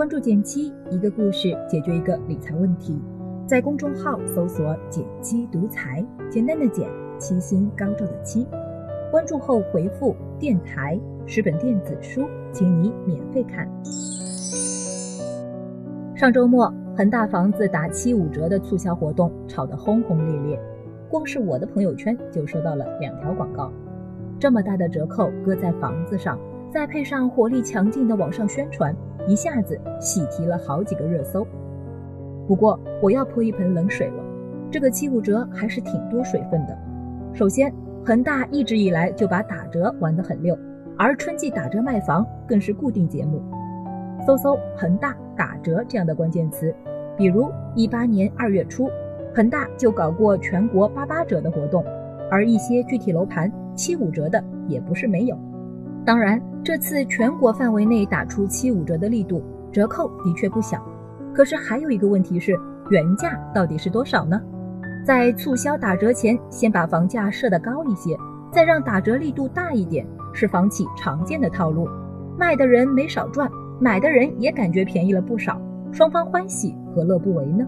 关注减七，一个故事解决一个理财问题。在公众号搜索“减七独裁，简单的减，七星高照的七。关注后回复“电台”十本电子书，请你免费看。上周末，恒大房子打七五折的促销活动炒得轰轰烈烈，光是我的朋友圈就收到了两条广告。这么大的折扣搁在房子上，再配上火力强劲的网上宣传，一下子喜提了好几个热搜。不过我要泼一盆冷水了，这个七五折还是挺多水分的。首先，恒大一直以来就把打折玩得很溜，而春季打折卖房更是固定节目。搜搜恒大打折这样的关键词，比如一八年二月初，恒大就搞过全国八八折的活动，而一些具体楼盘七五折的也不是没有。当然，这次全国范围内打出七五折的力度，折扣的确不小。可是还有一个问题是，原价到底是多少呢？在促销打折前，先把房价设得高一些，再让打折力度大一点，是房企常见的套路。卖的人没少赚。买的人也感觉便宜了不少，双方欢喜，何乐不为呢？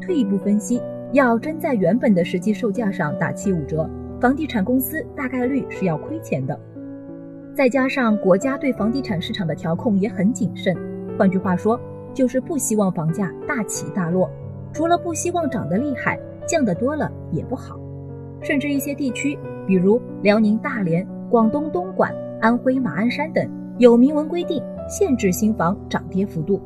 退一步分析，要真在原本的实际售价上打七五折，房地产公司大概率是要亏钱的。再加上国家对房地产市场的调控也很谨慎，换句话说，就是不希望房价大起大落。除了不希望涨得厉害，降得多了也不好。甚至一些地区，比如辽宁大连、广东东莞、安徽马鞍山等，有明文规定。限制新房涨跌幅度，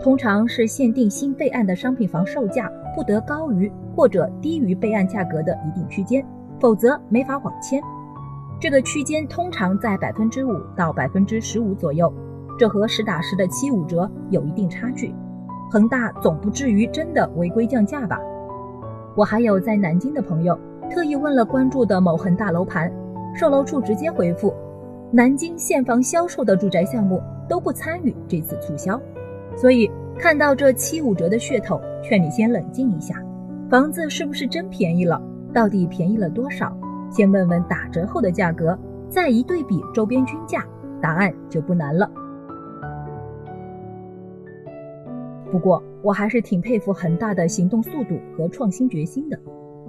通常是限定新备案的商品房售价不得高于或者低于备案价格的一定区间，否则没法网签。这个区间通常在百分之五到百分之十五左右，这和实打实的七五折有一定差距。恒大总不至于真的违规降价吧？我还有在南京的朋友，特意问了关注的某恒大楼盘，售楼处直接回复：南京现房销售的住宅项目。都不参与这次促销，所以看到这七五折的噱头，劝你先冷静一下，房子是不是真便宜了？到底便宜了多少？先问问打折后的价格，再一对比周边均价，答案就不难了。不过我还是挺佩服恒大的行动速度和创新决心的。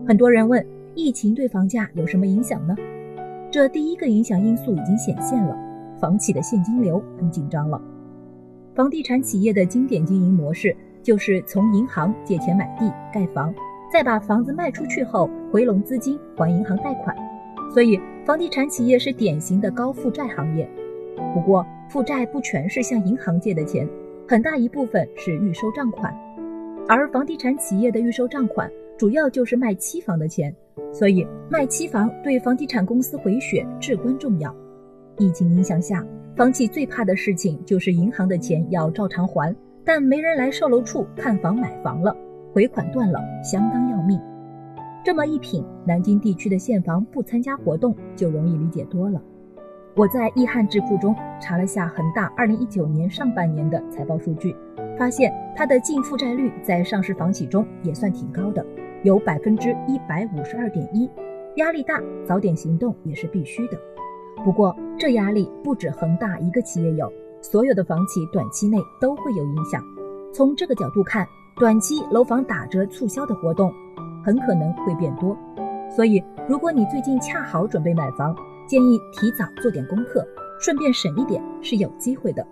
很多人问，疫情对房价有什么影响呢？这第一个影响因素已经显现了。房企的现金流很紧张了。房地产企业的经典经营模式就是从银行借钱买地盖房，再把房子卖出去后回笼资金还银行贷款，所以房地产企业是典型的高负债行业。不过负债不全是向银行借的钱，很大一部分是预收账款，而房地产企业的预收账款主要就是卖期房的钱，所以卖期房对房地产公司回血至关重要。疫情影响下，房企最怕的事情就是银行的钱要照常还，但没人来售楼处看房买房了，回款断了，相当要命。这么一品，南京地区的现房不参加活动就容易理解多了。我在易汉智库中查了下恒大2019年上半年的财报数据，发现它的净负债率在上市房企中也算挺高的，有百分之一百五十二点一，压力大，早点行动也是必须的。不过，这压力不止恒大一个企业有，所有的房企短期内都会有影响。从这个角度看，短期楼房打折促销的活动很可能会变多。所以，如果你最近恰好准备买房，建议提早做点功课，顺便省一点是有机会的。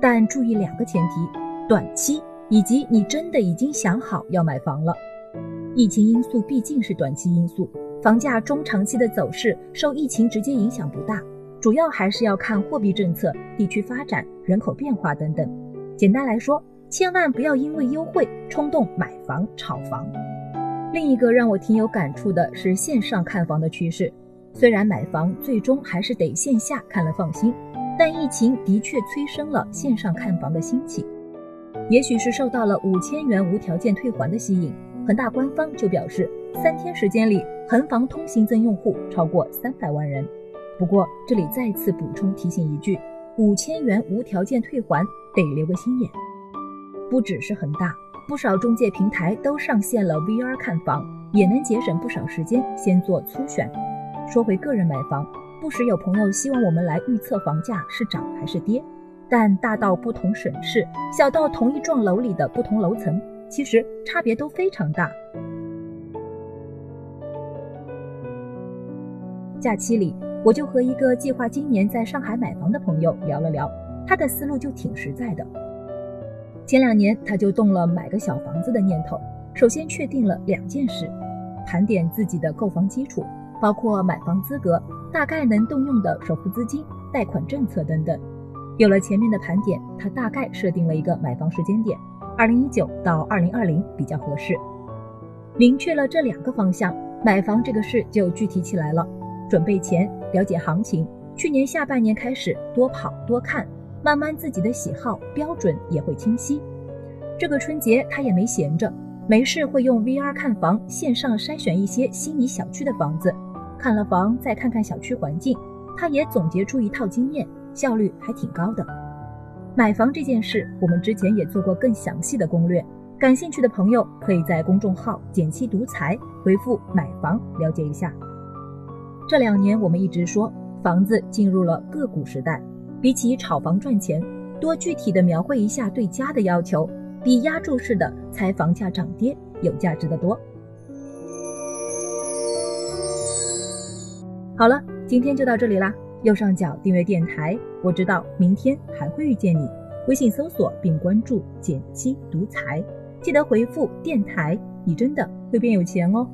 但注意两个前提：短期以及你真的已经想好要买房了。疫情因素毕竟是短期因素。房价中长期的走势受疫情直接影响不大，主要还是要看货币政策、地区发展、人口变化等等。简单来说，千万不要因为优惠冲动买房炒房。另一个让我挺有感触的是线上看房的趋势。虽然买房最终还是得线下看了放心，但疫情的确催生了线上看房的兴起。也许是受到了五千元无条件退还的吸引，恒大官方就表示。三天时间里，恒房通新增用户超过三百万人。不过，这里再次补充提醒一句：五千元无条件退还，得留个心眼。不只是恒大，不少中介平台都上线了 VR 看房，也能节省不少时间，先做粗选。说回个人买房，不时有朋友希望我们来预测房价是涨还是跌。但大到不同省市，小到同一幢楼里的不同楼层，其实差别都非常大。假期里，我就和一个计划今年在上海买房的朋友聊了聊，他的思路就挺实在的。前两年他就动了买个小房子的念头，首先确定了两件事：盘点自己的购房基础，包括买房资格、大概能动用的首付资金、贷款政策等等。有了前面的盘点，他大概设定了一个买房时间点，二零一九到二零二零比较合适。明确了这两个方向，买房这个事就具体起来了。准备前了解行情，去年下半年开始多跑多看，慢慢自己的喜好标准也会清晰。这个春节他也没闲着，没事会用 VR 看房，线上筛选一些心仪小区的房子，看了房再看看小区环境，他也总结出一套经验，效率还挺高的。买房这件事，我们之前也做过更详细的攻略，感兴趣的朋友可以在公众号“简七独裁”回复“买房”了解一下。这两年，我们一直说房子进入了个股时代。比起炒房赚钱，多具体的描绘一下对家的要求，比压注式的猜房价涨跌有价值的多。好了，今天就到这里啦。右上角订阅电台，我知道明天还会遇见你。微信搜索并关注“减七独裁，记得回复“电台”，你真的会变有钱哦。